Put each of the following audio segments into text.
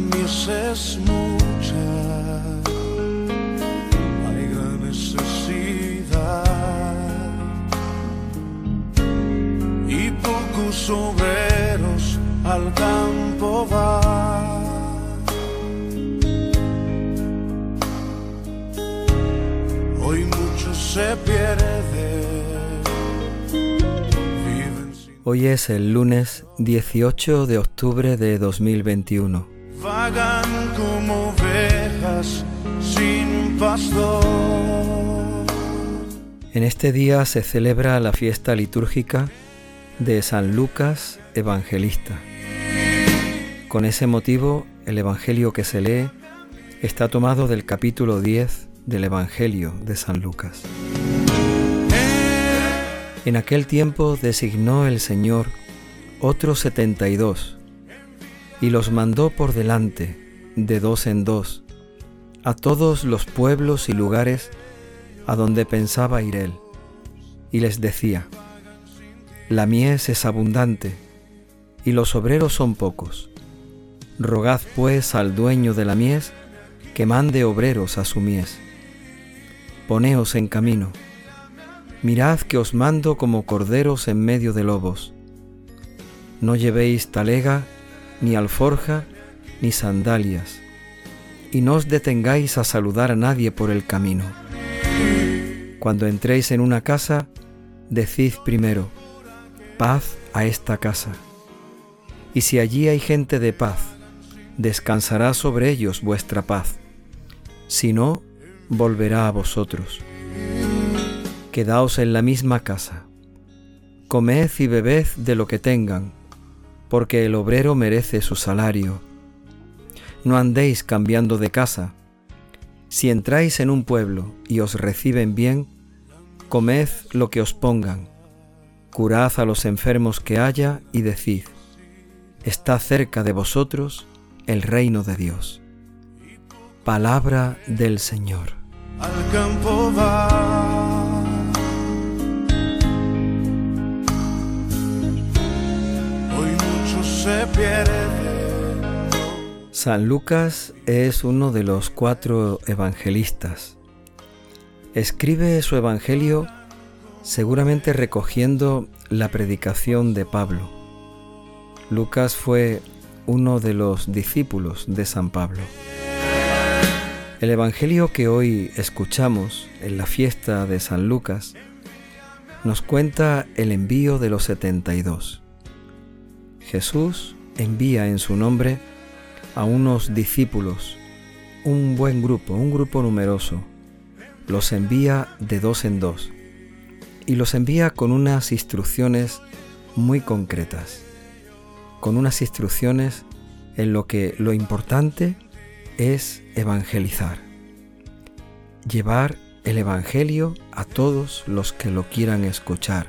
Mies es mucha, hay gran necesidad y pocos obreros al campo van. Hoy mucho se pierde. Hoy es el lunes 18 de octubre de 2021. Como ovejas sin pastor. En este día se celebra la fiesta litúrgica de San Lucas Evangelista. Con ese motivo, el Evangelio que se lee está tomado del capítulo 10 del Evangelio de San Lucas. En aquel tiempo designó el Señor otros setenta y los mandó por delante, de dos en dos, a todos los pueblos y lugares a donde pensaba ir él, y les decía, La mies es abundante, y los obreros son pocos. Rogad pues al dueño de la mies que mande obreros a su mies. Poneos en camino. Mirad que os mando como corderos en medio de lobos. No llevéis talega, ni alforja, ni sandalias, y no os detengáis a saludar a nadie por el camino. Cuando entréis en una casa, decid primero, paz a esta casa. Y si allí hay gente de paz, descansará sobre ellos vuestra paz. Si no, volverá a vosotros. Quedaos en la misma casa. Comed y bebed de lo que tengan, porque el obrero merece su salario. No andéis cambiando de casa. Si entráis en un pueblo y os reciben bien, comed lo que os pongan, curad a los enfermos que haya y decid, está cerca de vosotros el reino de Dios. Palabra del Señor. al campo va. San Lucas es uno de los cuatro evangelistas. Escribe su evangelio seguramente recogiendo la predicación de Pablo. Lucas fue uno de los discípulos de San Pablo. El evangelio que hoy escuchamos en la fiesta de San Lucas nos cuenta el envío de los 72. Jesús envía en su nombre a unos discípulos, un buen grupo, un grupo numeroso. Los envía de dos en dos y los envía con unas instrucciones muy concretas, con unas instrucciones en lo que lo importante es evangelizar, llevar el Evangelio a todos los que lo quieran escuchar,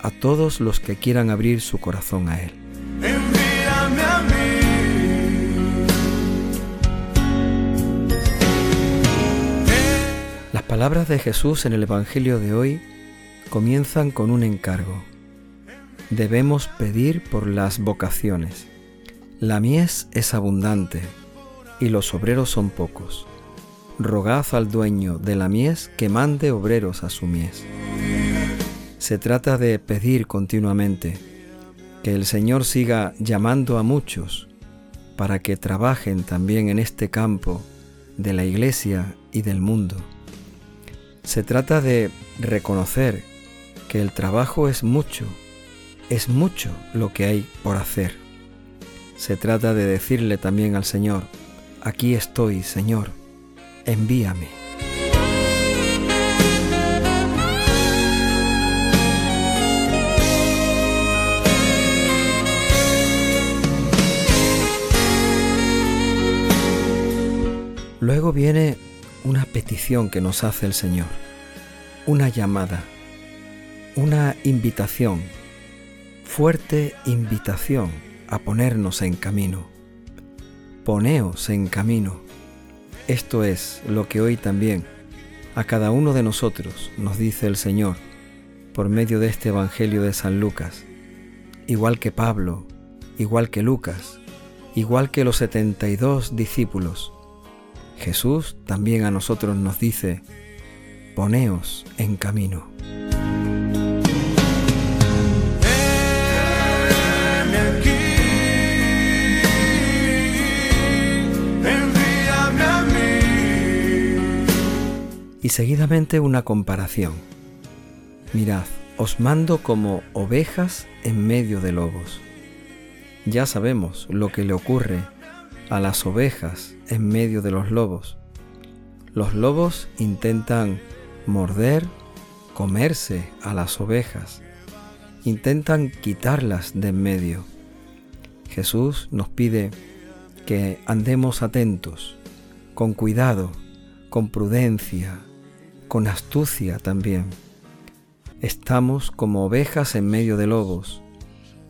a todos los que quieran abrir su corazón a Él. Palabras de Jesús en el Evangelio de hoy comienzan con un encargo. Debemos pedir por las vocaciones. La mies es abundante y los obreros son pocos. Rogad al dueño de la mies que mande obreros a su mies. Se trata de pedir continuamente que el Señor siga llamando a muchos para que trabajen también en este campo de la Iglesia y del mundo. Se trata de reconocer que el trabajo es mucho, es mucho lo que hay por hacer. Se trata de decirle también al Señor, aquí estoy, Señor, envíame. Luego viene una petición que nos hace el Señor, una llamada, una invitación, fuerte invitación a ponernos en camino. Poneos en camino. Esto es lo que hoy también a cada uno de nosotros nos dice el Señor por medio de este Evangelio de San Lucas, igual que Pablo, igual que Lucas, igual que los setenta y dos discípulos. Jesús también a nosotros nos dice, poneos en camino. Y seguidamente una comparación. Mirad, os mando como ovejas en medio de lobos. Ya sabemos lo que le ocurre a las ovejas en medio de los lobos. Los lobos intentan morder, comerse a las ovejas, intentan quitarlas de en medio. Jesús nos pide que andemos atentos, con cuidado, con prudencia, con astucia también. Estamos como ovejas en medio de lobos,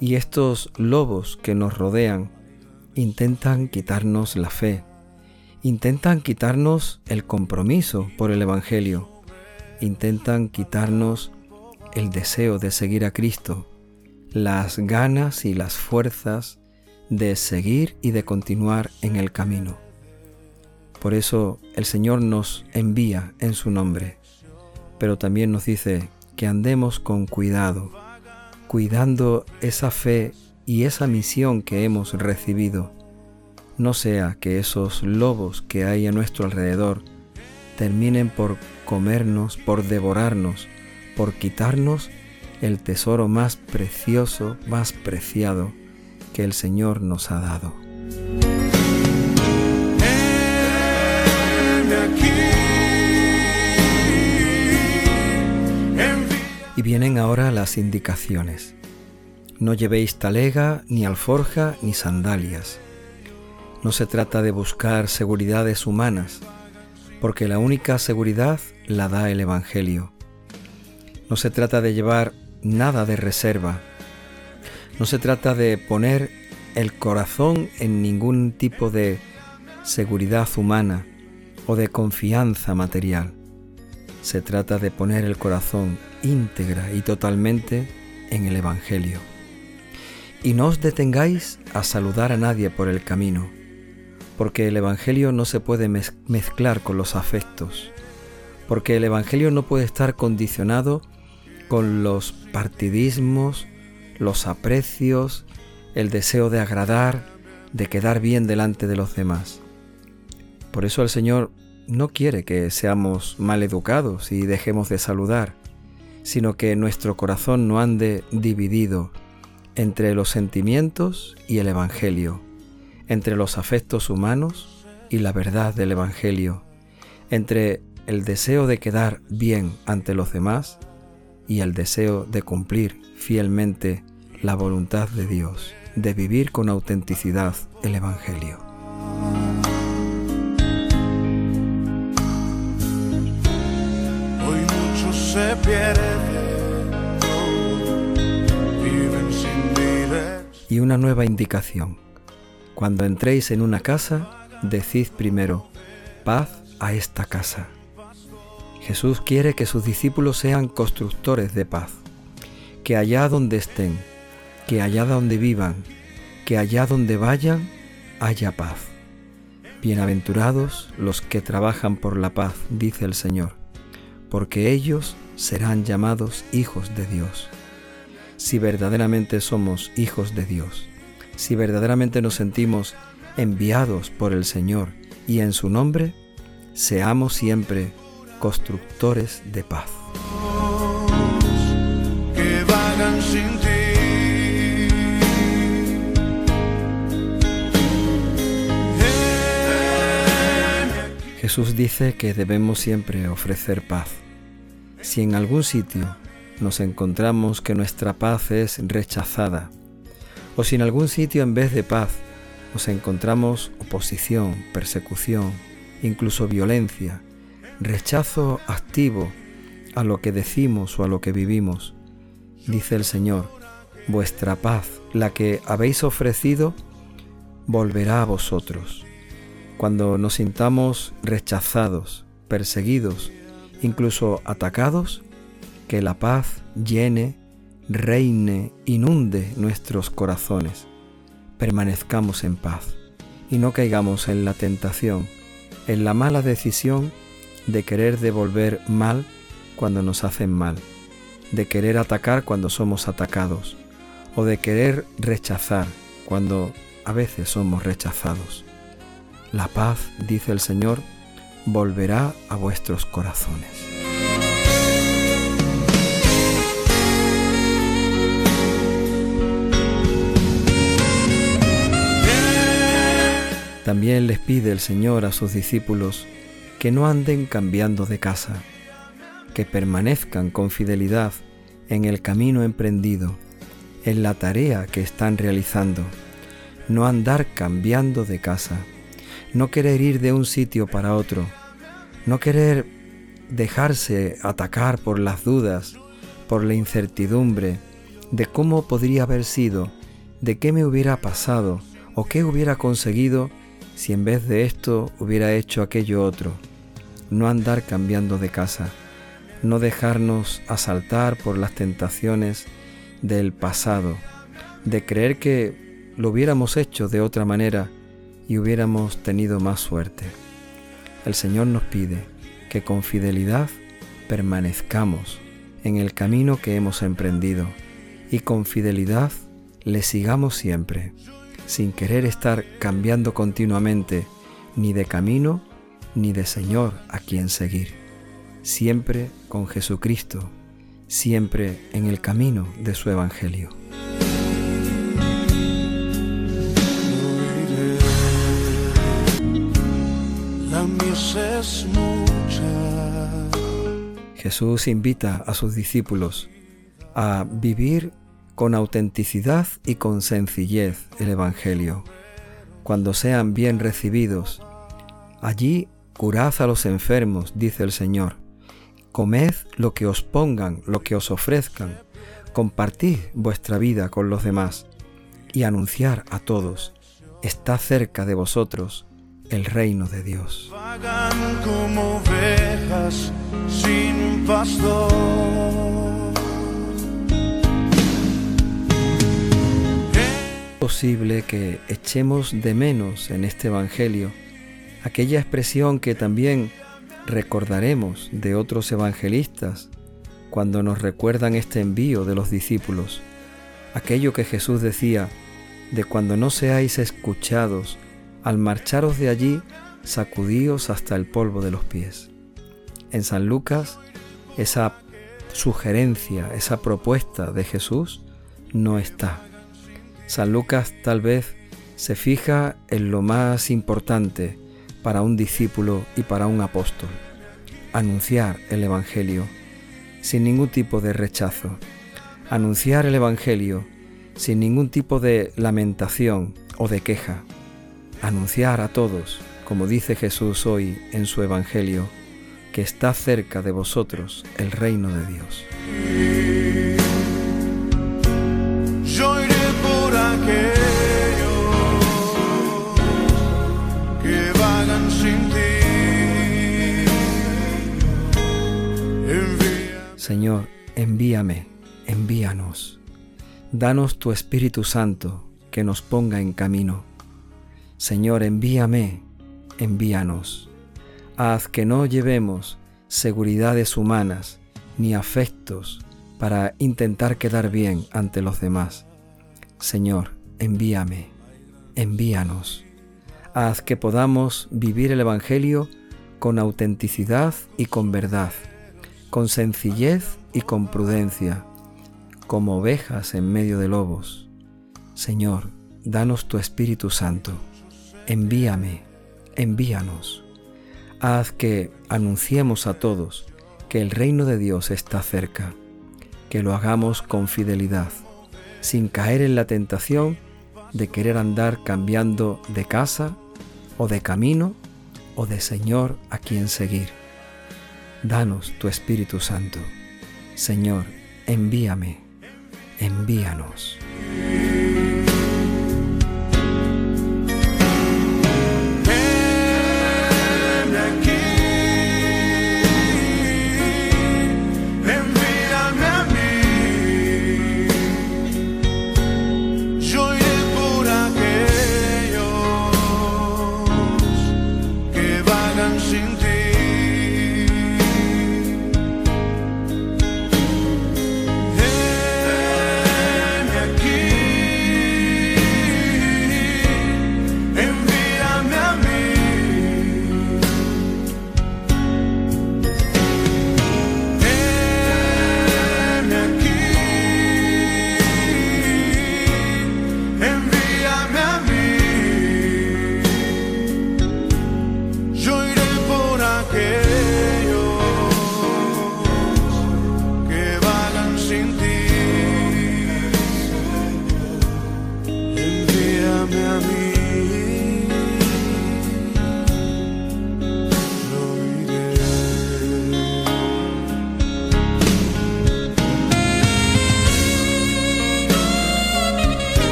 y estos lobos que nos rodean intentan quitarnos la fe, intentan quitarnos el compromiso por el Evangelio, intentan quitarnos el deseo de seguir a Cristo, las ganas y las fuerzas de seguir y de continuar en el camino. Por eso el Señor nos envía en su nombre, pero también nos dice que andemos con cuidado, cuidando esa fe y esa misión que hemos recibido. No sea que esos lobos que hay a nuestro alrededor terminen por comernos, por devorarnos, por quitarnos el tesoro más precioso, más preciado que el Señor nos ha dado. Y vienen ahora las indicaciones. No llevéis talega, ni alforja, ni sandalias. No se trata de buscar seguridades humanas, porque la única seguridad la da el Evangelio. No se trata de llevar nada de reserva. No se trata de poner el corazón en ningún tipo de seguridad humana o de confianza material. Se trata de poner el corazón íntegra y totalmente en el Evangelio. Y no os detengáis a saludar a nadie por el camino, porque el Evangelio no se puede mez- mezclar con los afectos, porque el Evangelio no puede estar condicionado con los partidismos, los aprecios, el deseo de agradar, de quedar bien delante de los demás. Por eso el Señor no quiere que seamos mal educados y dejemos de saludar, sino que nuestro corazón no ande dividido entre los sentimientos y el Evangelio, entre los afectos humanos y la verdad del Evangelio, entre el deseo de quedar bien ante los demás y el deseo de cumplir fielmente la voluntad de Dios, de vivir con autenticidad el Evangelio. Hoy se Y una nueva indicación. Cuando entréis en una casa, decid primero, paz a esta casa. Jesús quiere que sus discípulos sean constructores de paz, que allá donde estén, que allá donde vivan, que allá donde vayan, haya paz. Bienaventurados los que trabajan por la paz, dice el Señor, porque ellos serán llamados hijos de Dios. Si verdaderamente somos hijos de Dios, si verdaderamente nos sentimos enviados por el Señor y en su nombre, seamos siempre constructores de paz. que vagan sin ti. Heme Jesús dice que debemos siempre ofrecer paz. Si en algún sitio nos encontramos que nuestra paz es rechazada, o si en algún sitio en vez de paz nos encontramos oposición, persecución, incluso violencia, rechazo activo a lo que decimos o a lo que vivimos, dice el Señor, vuestra paz, la que habéis ofrecido, volverá a vosotros. Cuando nos sintamos rechazados, perseguidos, incluso atacados, que la paz llene, reine, inunde nuestros corazones. permanezcamos en paz y no caigamos en la tentación, en la mala decisión de querer devolver mal cuando nos hacen mal, de querer atacar cuando somos atacados o de querer rechazar cuando a veces somos rechazados. La paz, dice el Señor, volverá a vuestros corazones. También les pide el Señor a sus discípulos que no anden cambiando de casa, que permanezcan con fidelidad en el camino emprendido, en la tarea que están realizando, no andar cambiando de casa, no querer ir de un sitio para otro, no querer dejarse atacar por las dudas, por la incertidumbre de cómo podría haber sido, de qué me hubiera pasado o qué hubiera conseguido si en vez de esto hubiera hecho aquello otro, no andar cambiando de casa, no dejarnos asaltar por las tentaciones del pasado, de creer que lo hubiéramos hecho de otra manera y hubiéramos tenido más suerte. El Señor nos pide que con fidelidad permanezcamos en el camino que hemos emprendido y con fidelidad le sigamos siempre sin querer estar cambiando continuamente ni de camino ni de Señor a quien seguir, siempre con Jesucristo, siempre en el camino de su Evangelio. Jesús invita a sus discípulos a vivir con autenticidad y con sencillez el Evangelio. Cuando sean bien recibidos, allí curad a los enfermos, dice el Señor. Comed lo que os pongan, lo que os ofrezcan. Compartid vuestra vida con los demás y anunciar a todos, está cerca de vosotros el reino de Dios. como ovejas sin. Posible que echemos de menos en este Evangelio aquella expresión que también recordaremos de otros evangelistas cuando nos recuerdan este envío de los discípulos, aquello que Jesús decía de cuando no seáis escuchados, al marcharos de allí, sacudíos hasta el polvo de los pies. En San Lucas, esa sugerencia, esa propuesta de Jesús no está. San Lucas tal vez se fija en lo más importante para un discípulo y para un apóstol, anunciar el Evangelio sin ningún tipo de rechazo, anunciar el Evangelio sin ningún tipo de lamentación o de queja, anunciar a todos, como dice Jesús hoy en su Evangelio, que está cerca de vosotros el reino de Dios. Señor, envíame, envíanos. Danos tu Espíritu Santo que nos ponga en camino. Señor, envíame, envíanos. Haz que no llevemos seguridades humanas ni afectos para intentar quedar bien ante los demás. Señor, envíame, envíanos. Haz que podamos vivir el Evangelio con autenticidad y con verdad con sencillez y con prudencia, como ovejas en medio de lobos. Señor, danos tu Espíritu Santo, envíame, envíanos. Haz que anunciemos a todos que el reino de Dios está cerca, que lo hagamos con fidelidad, sin caer en la tentación de querer andar cambiando de casa o de camino o de Señor a quien seguir danos tu Espíritu Santo. Señor, envíame, envíanos.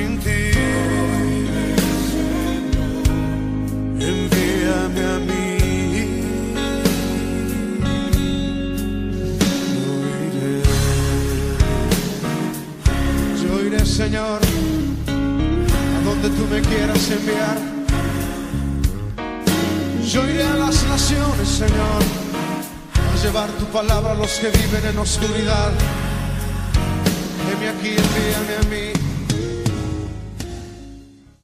sin ti. Envíame a mí. Yo iré, yo iré, Señor, a donde tú me quieras enviar. Yo iré a las naciones, Señor, a llevar tu palabra a los que viven en oscuridad. Heme aquí, envíame a mí.